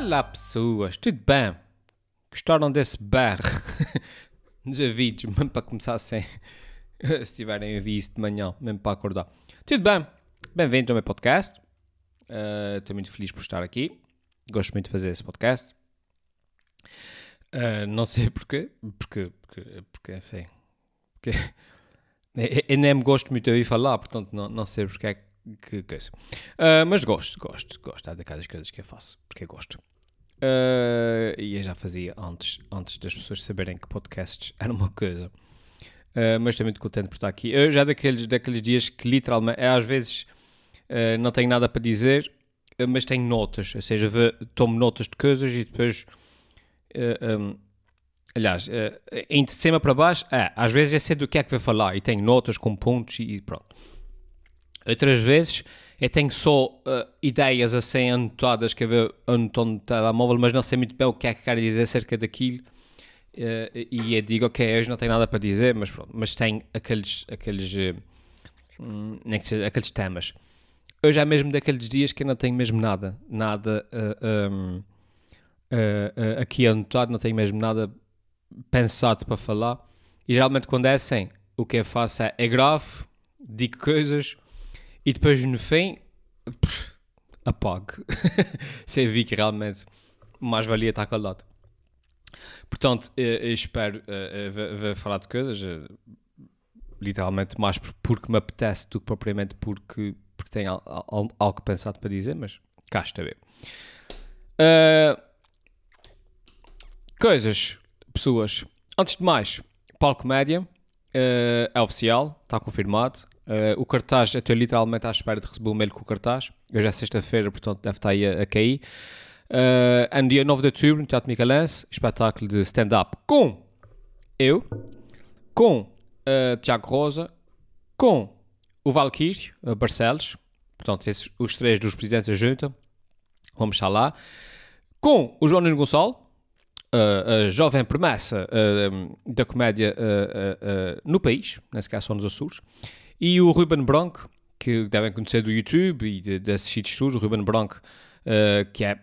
Olá pessoas, tudo bem? Gostaram desse bar nos vídeos, mesmo para começar assim, se tiverem a ver isso de manhã, mesmo para acordar. Tudo bem? Bem-vindos ao meu podcast. Uh, Estou muito feliz por estar aqui. Gosto muito de fazer esse podcast. Uh, não sei porquê, porque, porque, porque enfim, porque eu nem me gosto muito de ouvir falar, portanto não, não sei porque é que que coisa. Uh, mas gosto, gosto, gosto. Há daquelas coisas que eu faço, porque eu gosto. Uh, e eu já fazia antes, antes das pessoas saberem que podcasts era uma coisa. Uh, mas estou muito contente por estar aqui. Eu já daqueles, daqueles dias que literalmente, às vezes não tenho nada para dizer, mas tenho notas. Ou seja, tomo notas de coisas e depois. Um, aliás, de cima para baixo, é, às vezes é sei do que é que vai falar e tenho notas com pontos e pronto. Outras vezes eu tenho só uh, ideias assim anotadas que eu anoto no telemóvel, mas não sei muito bem o que é que quero dizer acerca daquilo. Uh, e eu digo, ok, hoje não tenho nada para dizer, mas pronto, mas tenho aqueles, aqueles, uh, nem que seja, aqueles temas. Hoje é mesmo daqueles dias que eu não tenho mesmo nada, nada um, aqui anotado, não tenho mesmo nada pensado para falar. E geralmente quando é assim, o que eu faço é, é grave, digo coisas, e depois no fim, apago. Você vi que realmente mais valia estar calado. Portanto, eu, eu espero uh, uh, falar de coisas, uh, literalmente mais porque me apetece do que propriamente porque, porque tenho al, al, algo pensado para dizer, mas cá está bem. Uh, coisas, pessoas. Antes de mais, Palco Média é oficial, está confirmado. Uh, o cartaz, eu estou literalmente à espera de receber o mail com o cartaz. Hoje é sexta-feira, portanto deve estar aí a, a cair. Uh, é no dia 9 de outubro, no Teatro Micalense, espetáculo de stand-up com eu, com uh, Tiago Rosa, com o Valkyrie, uh, Barcelos, portanto, esses, os três dos presidentes da junta, vamos estar lá, com o João Nuno Gonçalo, uh, a jovem promessa da comédia no país, nesse caso são nos Açores, e o Ruben Bronco, que devem conhecer do YouTube e de, de assistir estudos, o Ruben Bronco, uh, que é,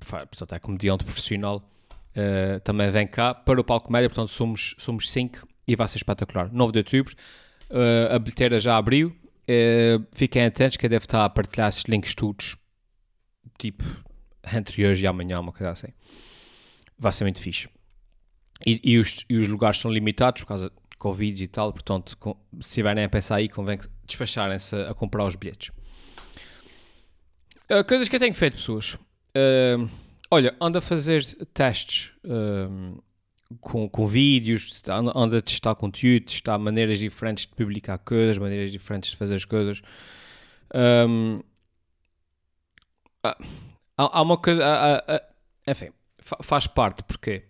portanto, é comediante profissional, uh, também vem cá para o palco média, portanto somos, somos cinco e vai ser espetacular. 9 de outubro, uh, a bilheteira já abriu, fiquem atentos que eu devo estar a partilhar esses links todos, tipo, entre hoje e amanhã, uma coisa assim. Vai ser muito fixe. E, e, os, e os lugares são limitados por causa Covid e tal, portanto, com, se estiverem a pensar aí, convém despacharem-se a, a, comprar os bilhetes. Uh, coisas que eu tenho feito, pessoas. Uh, olha, ando a fazer testes uh, com, com vídeos, ando a testar conteúdo, testar maneiras diferentes de publicar coisas, maneiras diferentes de fazer as coisas. Um, há, há, uma coisa. Há, há, enfim, faz parte, porque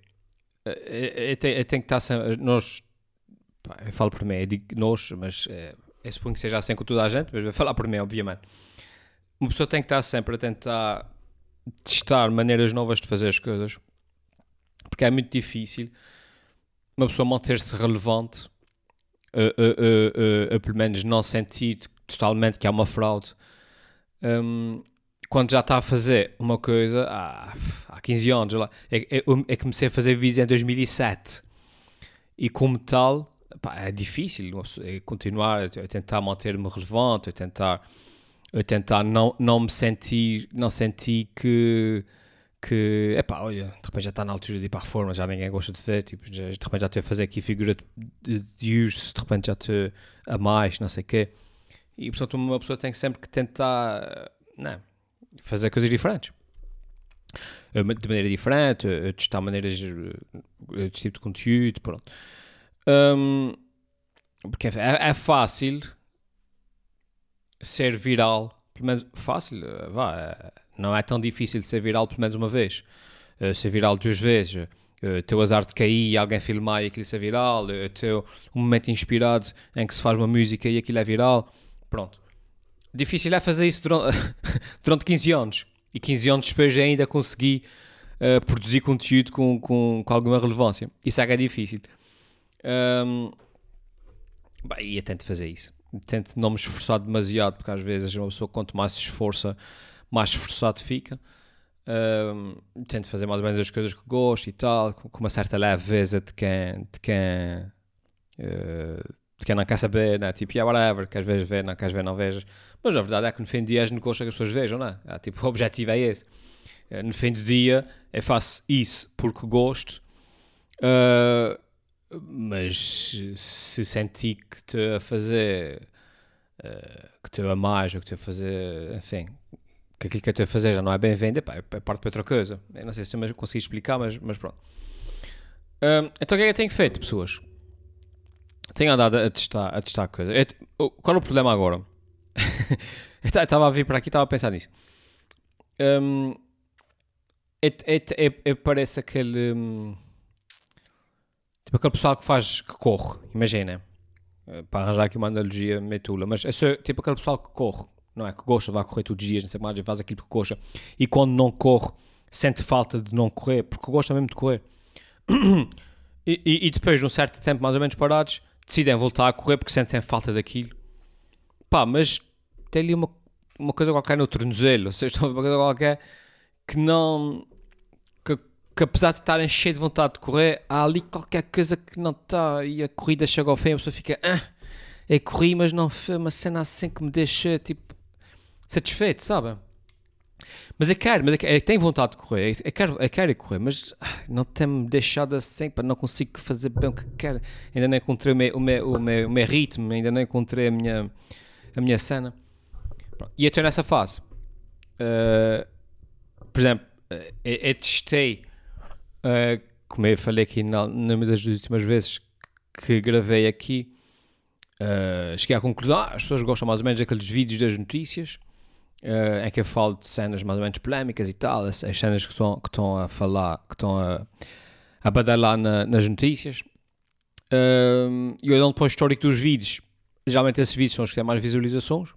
eu eu tenho que estar sempre. Nós Pá, eu falo por mim, eu digo nós, mas é, eu suponho que seja assim com toda a gente, mas vou falar por mim, obviamente. Uma pessoa tem que estar sempre a tentar testar maneiras novas de fazer as coisas, porque é muito difícil uma pessoa manter-se relevante, uh, uh, pelo menos não sentir totalmente que há uma fraude, um, quando já está a fazer uma coisa há, há 15 anos. Lá, é, é, é comecei a fazer vídeos em 2007 e como tal pá, é difícil é continuar a tentar manter-me relevante, a tentar, a tentar não, não me sentir, não sentir que que, é pá, olha, de repente já está na altura de ir para a reforma, já ninguém gosta de ver, tipo, já, de repente já estou a fazer aqui figura de, de uso, de repente já estou a mais, não sei o quê. E, portanto, uma pessoa tem sempre que tentar, não, fazer coisas diferentes. De maneira diferente, testar maneiras, de tipo de conteúdo, pronto. Um, porque é, é, fácil ser viral, pelo menos fácil, vá, é, não é tão difícil ser viral pelo menos uma vez. Uh, ser viral duas vezes, uh, ter o azar de cair e alguém filmar e aquilo ser viral, uh, ter um momento inspirado em que se faz uma música e aquilo é viral. Pronto. Difícil é fazer isso durante, durante 15 anos. E 15 anos depois ainda consegui uh, produzir conteúdo com, com, com alguma relevância. Isso é que é difícil. Um, e eu tento fazer isso. Tento não me esforçar demasiado, porque às vezes uma pessoa, quanto mais se esforça, mais esforçado fica. Um, tento fazer mais ou menos as coisas que gosto e tal, com uma certa leveza de quem, de quem, uh, de quem não quer saber, né? tipo, yeah, whatever, queres ver, ver, não queres ver, não vejas. Mas a verdade é que no fim do dia és negócio que as pessoas vejam, não é? Ah, tipo, o objetivo é esse. Uh, no fim do dia, eu faço isso porque gosto, uh, mas se senti que estou a fazer, que estou a mais, ou que estou a fazer, enfim, que aquilo que estou a fazer já não é bem venda, pá, é parte para outra coisa. Eu não sei se eu consegui explicar, mas, mas pronto. Então o que é que eu tenho feito, pessoas? Tenho andado a testar, a testar coisas. Eu, qual é o problema agora? eu estava a vir para aqui e estava a pensar nisso. Um, parece aquele. Um, tipo aquele pessoal que faz. que corre, imagina. Eh, para arranjar aqui uma analogia metula, mas é só, tipo aquele pessoal que corre não é? Que gosta, vai correr todos os dias, não sei mais, faz aquilo que gosta. E quando não corre, sente falta de não correr, porque gosta mesmo de correr. e, e, e, depois, num certo tempo, mais ou menos parados, decidem voltar a correr porque sentem falta daquilo. Pá, mas tem ali uma, uma coisa qualquer no tornozelo, ou seja, uma coisa qualquer que não. Que, apesar de estarem cheio de vontade de correr, há ali qualquer coisa que não está e a corrida chega ao fim e a pessoa fica. Ah, é corri, mas não foi uma cena assim que me deixa tipo satisfeito, sabe? Mas eu quero, mas eu, eu tenho vontade de correr, eu quero, eu quero correr, mas não tem-me deixado assim, pá, não consigo fazer bem o que quero. Ainda não encontrei o meu, o meu, o meu, o meu ritmo, ainda não encontrei a minha, a minha cena. E eu estou nessa fase. Uh, por exemplo, uh, eu, eu, testei, uh, como eu falei aqui na, numa das últimas vezes que gravei aqui, uh, cheguei à conclusão, ah, as pessoas gostam mais ou menos daqueles vídeos das notícias, uh, em que eu falo de cenas mais ou menos polémicas e tal, as, as cenas que estão, que estão a falar, que estão a, a badalar na, nas notícias. Uh, e olhando para o histórico dos vídeos, geralmente esses vídeos são os que têm mais visualizações.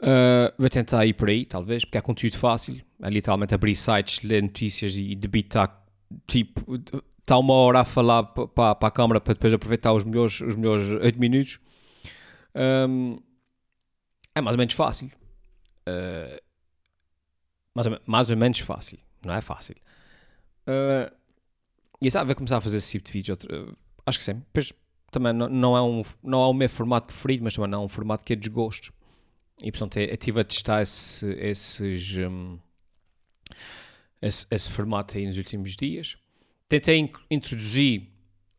Uh, vou tentar ir por aí, talvez, porque é conteúdo fácil. É literalmente abrir sites, ler notícias e debitar, tipo, está uma hora a falar para, a câmara para depois aproveitar os melhores, os melhores 8 minutos. Um, é mais ou menos fácil. Uh, mais, ou, mais ou menos fácil. Não é fácil. Uh, e sabe, vai começar a fazer esse tipo de vídeo. Outro, uh, acho que sim. Depois também não, não, é um, não é o meu formato preferido, mas também não é um formato que é desgosto. E portanto estive a testar esse, esses, um, esse, esse formato aí nos últimos dias. Tentei introduzir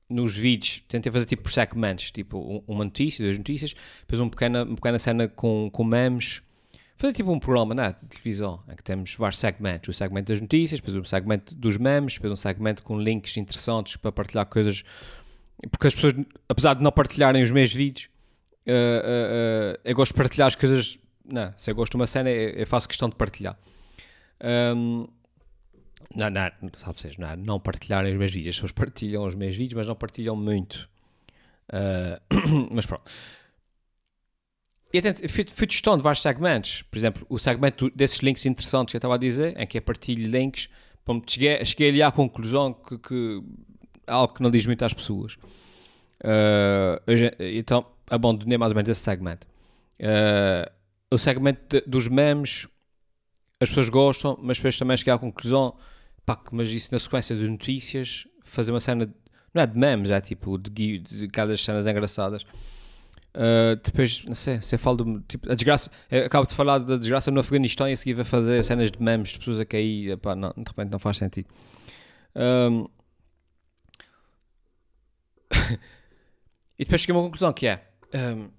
nos vídeos, tentei fazer tipo por segmentos, tipo uma notícia, duas notícias, depois uma pequena, uma pequena cena com, com memes, fazer tipo um programa né, de televisão, em que temos vários segmentos, o segmento das notícias, depois um segmento dos memes, depois um segmento com links interessantes para partilhar coisas, porque as pessoas, apesar de não partilharem os meus vídeos, uh, uh, uh, eu gosto de partilhar as coisas, não, se eu gosto de uma cena, eu faço questão de partilhar. Um, não, não, sabe vocês, não, não partilharem os meus vídeos. As pessoas partilham os meus vídeos, mas não partilham muito. Uh, mas pronto. E fui, fui testando vários segmentos. Por exemplo, o segmento desses links interessantes que eu estava a dizer, em que eu partilho links, cheguei, cheguei ali à conclusão que, que algo que não diz muito às pessoas. Uh, então, abandonei mais ou menos esse segmento. Uh, o segmento de, dos memes, as pessoas gostam, mas depois também cheguei à conclusão Pá, mas isso na sequência de notícias, fazer uma cena, não é de memes, é tipo de, de cada cenas engraçadas. Uh, depois, não sei, você fala do tipo, a desgraça. acabo de falar da desgraça no Afeganistão e a seguir vai fazer cenas de memes de pessoas a cair. Epá, não, de repente não faz sentido. Um, e depois cheguei a uma conclusão que é um,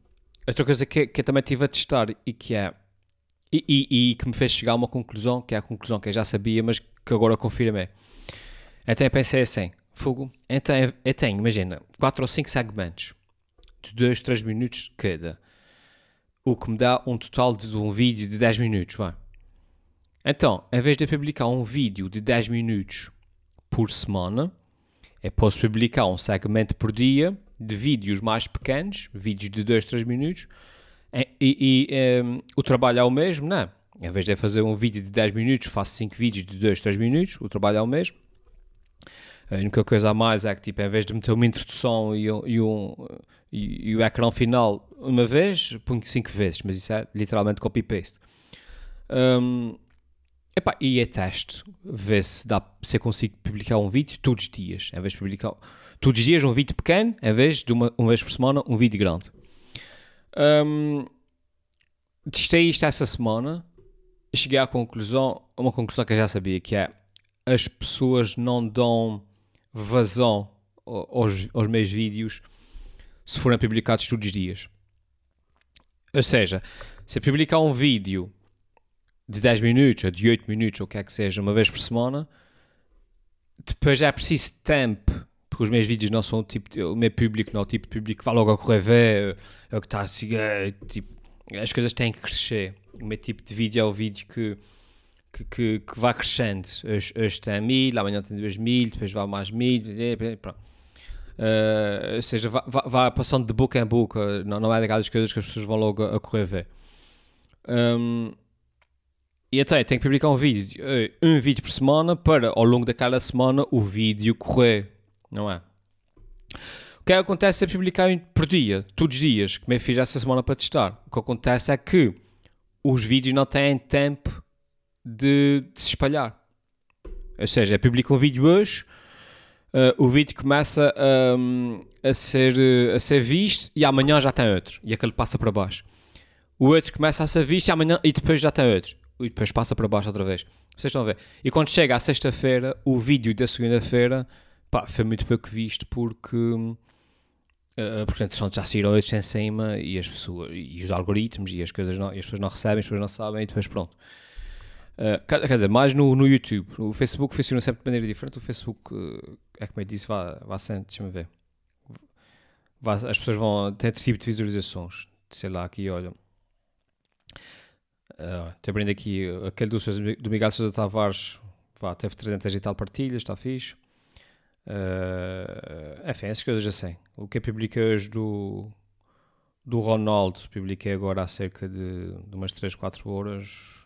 outra coisa que, que eu também estive a testar e que é e, e, e, que me fez chegar a uma conclusão, que é a conclusão que eu já sabia, mas que agora confirmei. Então eu pensei assim, fogo, então eu tenho, imagina, 4 ou 5 segmentos de 2, 3 minutos cada, o que me dá um total de um vídeo de 10 minutos, vai. Então, em vez de publicar um vídeo de 10 minutos por semana, eu posso publicar um segmento por dia de vídeos mais pequenos, vídeos de 2, 3 minutos, e, e, e um, o trabalho é o mesmo, não é? Em vez de fazer um vídeo de 10 minutos, faço 5 vídeos de 2, 3 minutos, o trabalho é o mesmo. A única coisa a mais é que, tipo, em vez de meter uma introdução e, um, e, um, e, e o ecrã final uma vez, ponho 5 vezes, mas isso é literalmente copy-paste. Um, Epá, e é teste, ver se, dá, se eu consigo publicar um vídeo todos os dias, em vez de publicar todos os dias um vídeo pequeno, em vez de uma, uma vez por semana um vídeo grande. Um, testei isto essa semana cheguei à conclusão, uma conclusão que eu já sabia, que é as pessoas não dão vazão aos, aos meus vídeos se forem publicados todos os dias. Ou seja, se eu publicar um vídeo de 10 minutos ou de 8 minutos ou o que é que seja, uma vez por semana, depois é preciso tempo, porque os meus vídeos não são o tipo, de, o meu público não é o tipo de público que vai logo a correr ver, é o que está a seguir, tipo, as coisas têm que crescer. O meu tipo de vídeo é o vídeo que, que, que, que vai crescendo. Hoje, hoje tem 1000, amanhã tem 2000, depois vai mais 1000, pronto. Uh, ou seja, vai, vai, passando de boca em boca, não, não é daquelas coisas que as pessoas vão logo a, a correr ver. Um, e até tem que publicar um vídeo, eh, um vídeo por semana para ao longo daquela semana o vídeo correr, não é? O que acontece é publicar por dia, todos os dias, como eu fiz essa semana para testar. O que acontece é que os vídeos não têm tempo de, de se espalhar. Ou seja, publico um vídeo hoje, uh, o vídeo começa um, a, ser, a ser visto e amanhã já tem outro. E aquele passa para baixo. O outro começa a ser visto e amanhã e depois já tem outro e depois passa para baixo outra vez. Vocês estão a ver? E quando chega à sexta-feira, o vídeo da segunda-feira foi muito pouco visto porque. Uh, portanto, já saíram outros em cima e as pessoas e os algoritmos e as coisas não, as pessoas não recebem, as pessoas não sabem e depois pronto. Uh, quer, dizer, mais no, no YouTube. O Facebook funciona sempre de maneira diferente. O Facebook, uh, é como eu disse, vá, vá sempre, deixa-me ver. Vá, as pessoas vão ter tipo de visualizações. Sei lá, aqui, olha. Uh, abrindo aqui aquele do, do Miguel Sousa Tavares, vá, teve 300 e tal partilhas, está fixe. Uh, enfim, essas coisas assim. O que eu publiquei hoje do, do Ronaldo, publiquei agora há cerca de, de umas 3, 4 horas.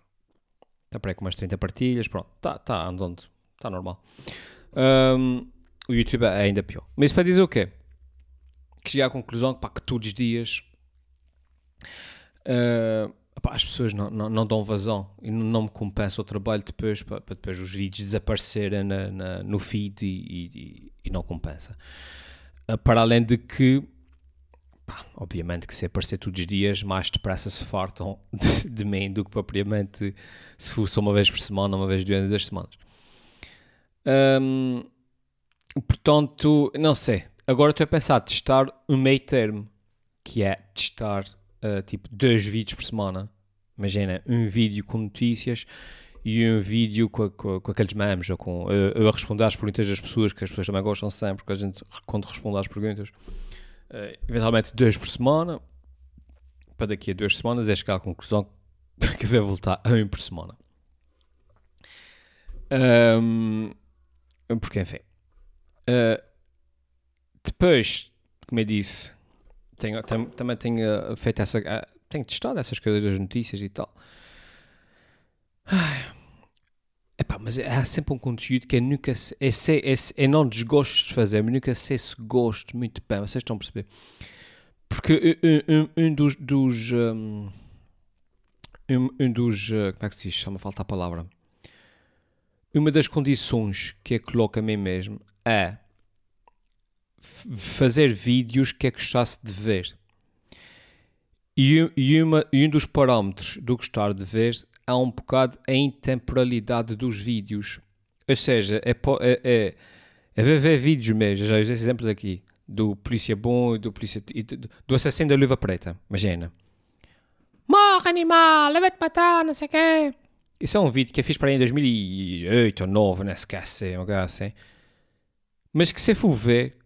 Está para aí com umas 30 partilhas. Pronto, está tá andando, está normal. Um, o YouTube é ainda pior. Mas isso para dizer o quê? Que cheguei à conclusão que, pá, que todos os dias. Uh, as pessoas não, não, não, dão vazão e não me compensa o trabalho depois para, para depois os vídeos desaparecerem na, na, no feed e, e, e, não compensa. Uh, para além de que, pá, obviamente que se aparecer todos os dias, mais depressa se fartam de, de mim do que propriamente se fosse uma vez por semana, uma vez durante duas semanas. Portanto, não sei. Agora estou a pensar testar um meio termo, que é testar uh, tipo dois vídeos por semana. Imagina, um vídeo com notícias e um vídeo com, com, com aqueles memes ou com uh, a responder às perguntas das pessoas, que as pessoas também gostam sempre, a gente, quando responde às perguntas, uh, eventualmente dois por semana, para daqui a duas semanas é chegar à conclusão que vai voltar a um por semana. Um, porque, enfim. Uh, depois, como eu disse, tenho, tam, também tenho feito essa. Uh, tenho testado essas coisas das notícias e tal. Ai. Epá, mas há sempre um conteúdo que eu nunca sei, eu, sei, eu, eu não desgosto de fazer, mas nunca sei se gosto muito bem, vocês estão a perceber? Porque um, um, um dos, dos um, um, dos, como é que se diz, chama falta a palavra, uma das condições que eu coloco a mim mesmo é fazer vídeos que é gostasse de ver. E, e, uma, e um dos parâmetros do gostar de ver é um bocado a intemporalidade dos vídeos. Ou seja, é, é, é, é ver, vídeos mesmo. Já usei exemplos aqui do Polícia Bom e do, polícia, do, do Assassino da Luva Preta. Imagina. Morre, animal! Leva-te matar, não sei o quê. Isso é um vídeo que eu fiz para aí em 2008 ou 2009, não se esquece, uma coisa assim. Mas que se for ver,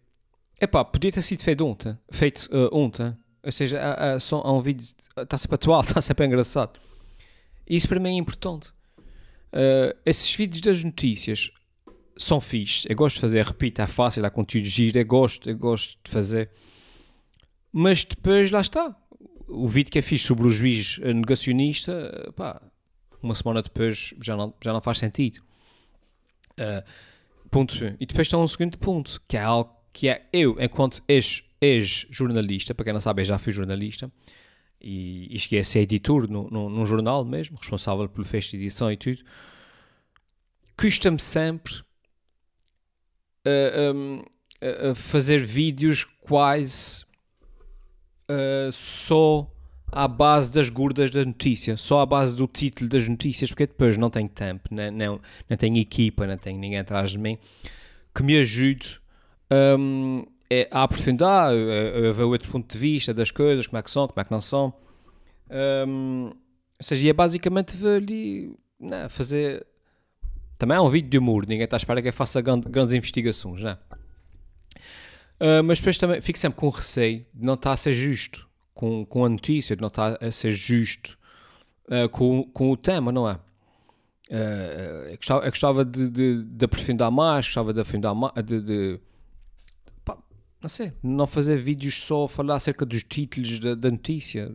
epá, podia ter sido feito ontem. Feito uh, ontem. Ou seja, há, há, só, há um vídeo, está sempre atual, está sempre engraçado. E isso para mim é importante. Uh, esses vídeos das notícias são fixes. Eu gosto de fazer, repito, é fácil, há conteúdo giro, eu gosto, eu gosto de fazer. Mas depois, lá está. O vídeo que é fixe sobre o juiz negacionista, pá, uma semana depois já não, já não faz sentido. Uh, ponto 1. E depois está um segundo ponto, que é algo que é eu, enquanto ex-jornalista, para quem não sabe, eu já fui jornalista, e, e cheguei a ser editor num jornal mesmo, responsável pelo fecho de edição e tudo. custa-me sempre uh, um, uh, fazer vídeos quase uh, só à base das gordas da notícia, só à base do título das notícias, porque depois não tenho tempo, não, não, não tenho equipa, não tenho ninguém atrás de mim que me ajude um, é, a aprofundar, a, a, ver outro ponto de vista das coisas, como é que são, como é que não são. Um, ou seja, é basicamente ali, não, fazer. Também é um vídeo de humor, ninguém está à espera que eu faça grande, grandes investigações, não é? Uh, mas depois também fico sempre com receio de não estar a ser justo com, com a notícia, de não estar a ser justo uh, com, com o tema, não é? Uh, eu gostava, eu gostava de, de, de, aprofundar mais, gostava de aprofundar mais, de, de não sei, não fazer vídeos só a falar acerca dos títulos da, da notícia,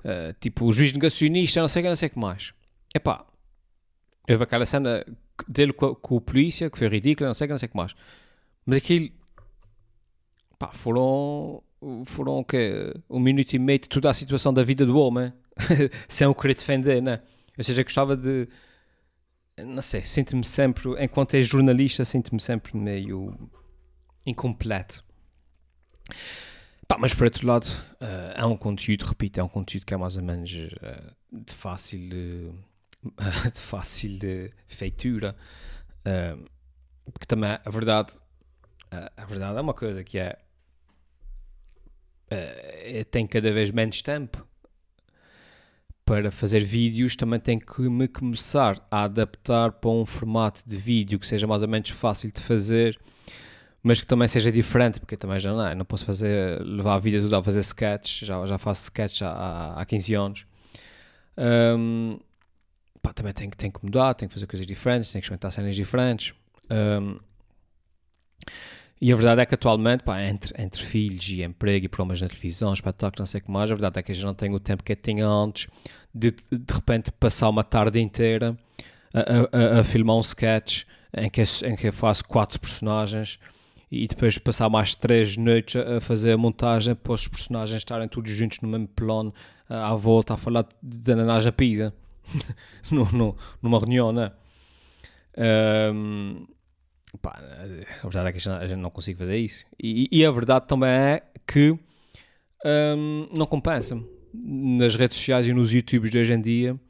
uh, tipo o juiz negacionista, não sei que, não sei que mais. Epá, houve aquela cena dele com, com o polícia que foi ridícula, não sei que, não sei que mais. Mas aquilo pá, foram, foram o quê? Um minuto e meio de toda a situação da vida do homem, sem o querer defender, né? Ou seja, gostava de. Não sei, sinto-me sempre, enquanto é jornalista, sinto-me sempre meio incompleto. Pá, mas por outro lado, uh, é um conteúdo, repito, é um conteúdo que é mais ou menos uh, de fácil, uh, de fácil feitura. porque também a verdade, a verdade é uma coisa que é tenho cada vez menos tempo para fazer vídeos, também tenho que me começar a adaptar para um formato de vídeo que seja mais ou menos fácil de fazer, mas que também seja diferente, porque também já não, não posso fazer, levar a vida toda a fazer sketches, já, já faço sketches há, há 15 anos. Um, pá, também tenho, tenho que mudar, tenho que fazer coisas diferentes, tenho que experimentar cenas diferentes. Um, e a verdade é que atualmente, pá, entre, entre filhos e emprego e programas na televisão, espetáculos, não sei o que mais, a verdade é que eu já não tenho o tempo que eu tinha antes de de repente passar uma tarde inteira a, a, a filmar um sketch em que, em que eu faço quatro personagens e depois passar mais três noites a, fazer a montagem para os personagens estarem todos juntos no mesmo plano à volta a falar de ananás a pizza numa reunião, né? Um, Pá, a verdade é que a gente não consigo fazer isso. E, e a verdade também é que hum, não compensa. Nas redes sociais e nos YouTubes de hoje em dia,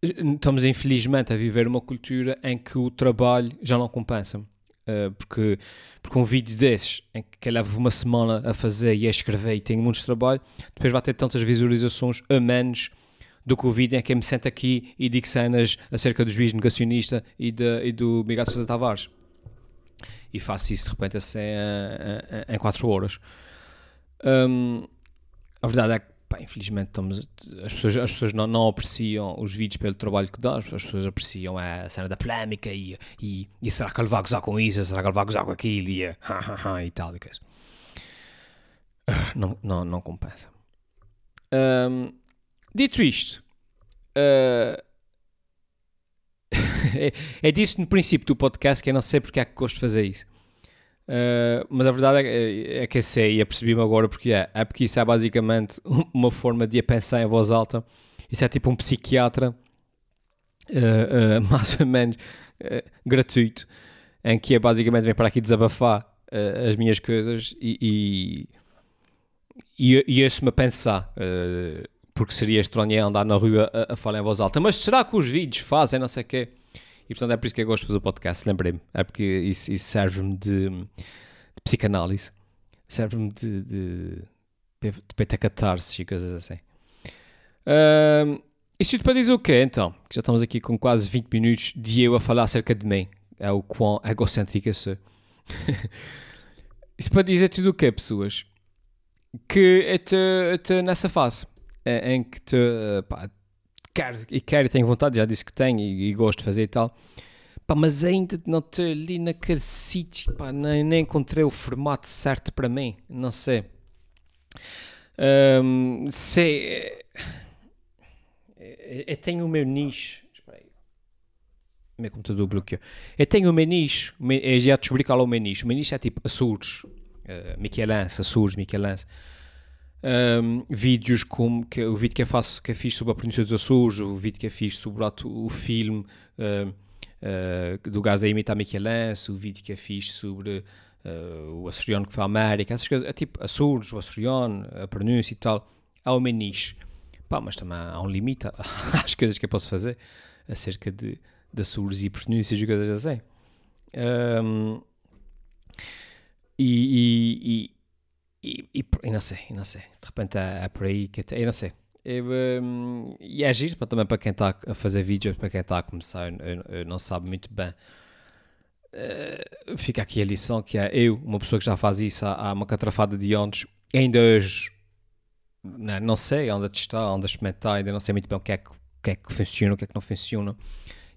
estamos infelizmente a viver uma cultura em que o trabalho já não compensa. Uh, porque, porque um vídeo desses em que leva uma semana a fazer e a escrever e tem muitos trabalho, depois vai ter tantas visualizações a menos do que o vídeo em que eu me sento aqui e digo cenas acerca do juiz negacionista e, de, e do Miguel Sousa Tavares. E faço isso de repente assim em 4 horas. Um, a verdade é que, pá, infelizmente, estamos, as pessoas, as pessoas não, não, apreciam os vídeos pelo trabalho que dá, as pessoas apreciam a cena da polémica e, e, e será que ele vai gozar com isso, será que ele vai gozar com aquilo e, e tal e coisa. Não, não, não compensa. Um, Dito isto, uh, é, é disso no princípio do podcast que eu não sei porque é que gosto de fazer isso. Uh, mas a verdade é, é que eu sei e apercebi-me agora porque é. É porque isso é basicamente uma forma de pensar em voz alta. Isso é tipo um psiquiatra, uh, uh, mais ou menos gratuito, em que é basicamente vem para aqui desabafar as minhas coisas e, e, e, e ouço-me a pensar porque seria estranho andar na rua a, a, falar em voz alta. Mas será que os vídeos fazem não sei o quê? E portanto é por isso que eu gosto de fazer o podcast, lembrei-me. É porque isso, isso serve-me de, de, psicanálise, serve-me de, de, de, e coisas assim. Um, isso tudo para dizer o quê então? Que já estamos aqui com quase 20 minutos de eu a falar acerca de mim. É o quão egocêntrico eu sou. isso para dizer tudo o quê, pessoas? Que eu estou nessa fase é, em que te, pá, quero e quero e tenho vontade, já disse que tenho e, e gosto de fazer e tal, pá, mas ainda não estou ali naquele sítio, pá, nem, nem encontrei o formato certo para mim, não sei. Um, sei. Eu tenho o meu nicho. Espera aí. O meu computador bloqueou. Eu tenho o meu nicho. Eu já descobri qual é o meu nicho. O meu nicho é tipo Açores. Uh, Michelangelo, Açores, Michelangelo. Um, vídeos como que, o vídeo que eu faço que eu fiz sobre a pronúncia dos Açores, o vídeo que eu fiz sobre o, o filme uh, uh, do gajo a imitar Michelangelo, o vídeo que eu fiz sobre uh, o açoriano que foi à América, essas coisas, é tipo Açores, o açoriano, a pronúncia e tal, há uma niche. Pá, mas também há um limite às coisas que eu posso fazer acerca de, de Açores e pronúncias e coisas assim. Um, e, e, e, e, não sei, não sei. De repente é, é por aí que eu não sei. Eu, um, e é giro também para quem está a fazer vídeos, para quem está a começar, eu, eu não sabe muito bem. Uh, fica aqui a lição que é eu, uma pessoa que já faz isso há, há uma catrafada de anos, ainda hoje não, não sei onde testar, onde experimentar, ainda não sei muito bem o que é que, o que, é que funciona, o que é que não funciona.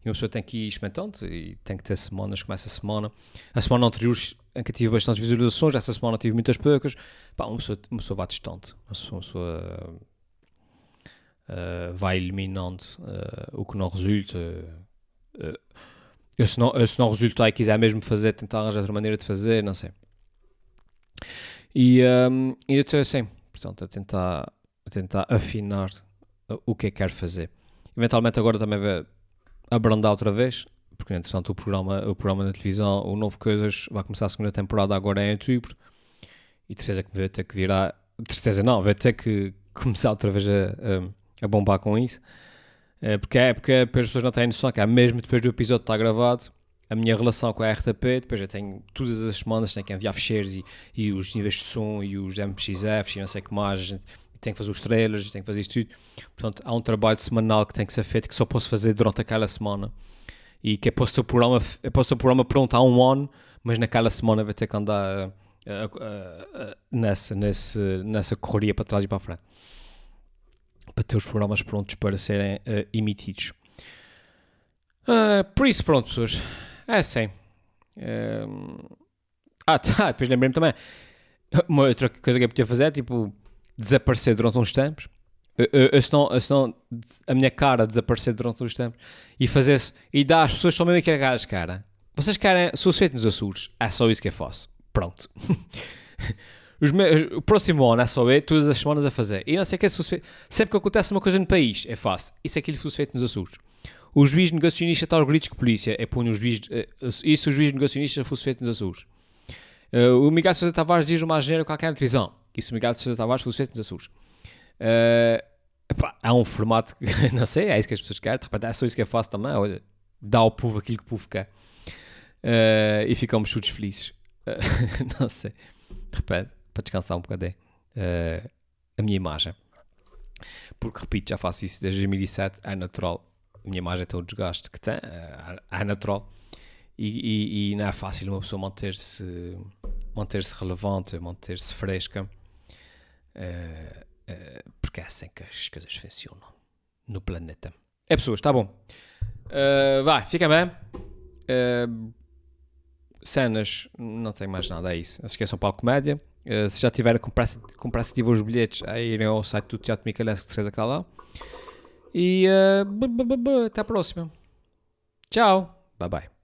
E uma pessoa tem que ir experimentando e tem que ter semanas, começa a semana. A semana anterior em que tive bastantes visualizações, essa semana tive muitas poucas. Pá, uma pessoa, uma pessoa vai testando, uma pessoa, uma pessoa uh, vai eliminando uh, o que não resulta. Uh, eu, se não, eu, se não resultar e quiser mesmo fazer, tentar arranjar outra maneira de fazer, não sei. E, um, e eu estou assim, portanto, a tentar, a tentar afinar o que é que quero fazer. Eventualmente agora também vai abrandar outra vez, porque entretanto o programa, o programa na televisão, o Novo Coisas, vai começar a segunda temporada agora em outubro, e tristeza que vai ter que virar, tristeza não, vai ter que começar outra vez a, a, a bombar com isso, é, porque é porque as pessoas não têm noção que é mesmo depois do episódio estar gravado, a minha relação com a RTP, depois eu tenho todas as semanas tenho que enviar ficheiros e, e os níveis de som e os MXFs e não sei o que mais, a tem que fazer os trailers, tem que fazer isto tudo. Portanto, há um trabalho semanal que tem que ser feito que só posso fazer durante aquela semana. E que é posto o programa, é posto o programa pronto há um ano, mas naquela semana vai ter que andar uh, uh, uh, nessa, nessa correria para trás e para a frente. Para ter os programas prontos para serem emitidos. por isso, pronto, pessoas. É assim. ah, tá. Depois lembrei-me também. Uma outra coisa que eu podia fazer é tipo desaparecer durante uns tempos, não, a minha cara desaparecer durante uns tempos e fazer-se e dar às pessoas só mesmo que as cara. Vocês querem, se feito nos Açores, é só isso que eu faço. Pronto. O próximo ano é só eu, todas as semanas a fazer. E não sei o que é feito. Sempre que acontece uma coisa no país, é fácil. Isso é aquilo que feito nos Açores. O juiz negacionista está aos gritos com a polícia. É punho o juiz. Eh, isso o juiz negacionista fosse feito nos Açores. Uh, o Miguel Sousa Tavares diz uma asneira qualquer na televisão. Isso o Miguel Sousa Tavares feito nos Açores. Uh, epá, há um formato que, não sei, é isso que as pessoas querem. De repente é só isso que eu faço também. Olha, dá ao povo aquilo que o povo quer. Uh, e ficamos todos felizes. não sei. De repente, para descansar um bocadinho. a minha imagem. Porque, repito, já faço isso desde 2007. É natural. A minha imagem tem o desgaste que tem. É natural e, e, e, não é fácil uma pessoa manter-se manter-se relevante, manter-se fresca, uh, uh, porque é assim que as coisas funcionam no planeta. É pessoas, está bom. Uh, vai, fica bem. cenas, não tenho mais nada, é isso. Não se esqueçam para a comédia. se já tiverem com pressa, tiver os bilhetes, aí irem ao site do Teatro Micalense que se cá lá. E até a próxima. Tchau. Bye bye.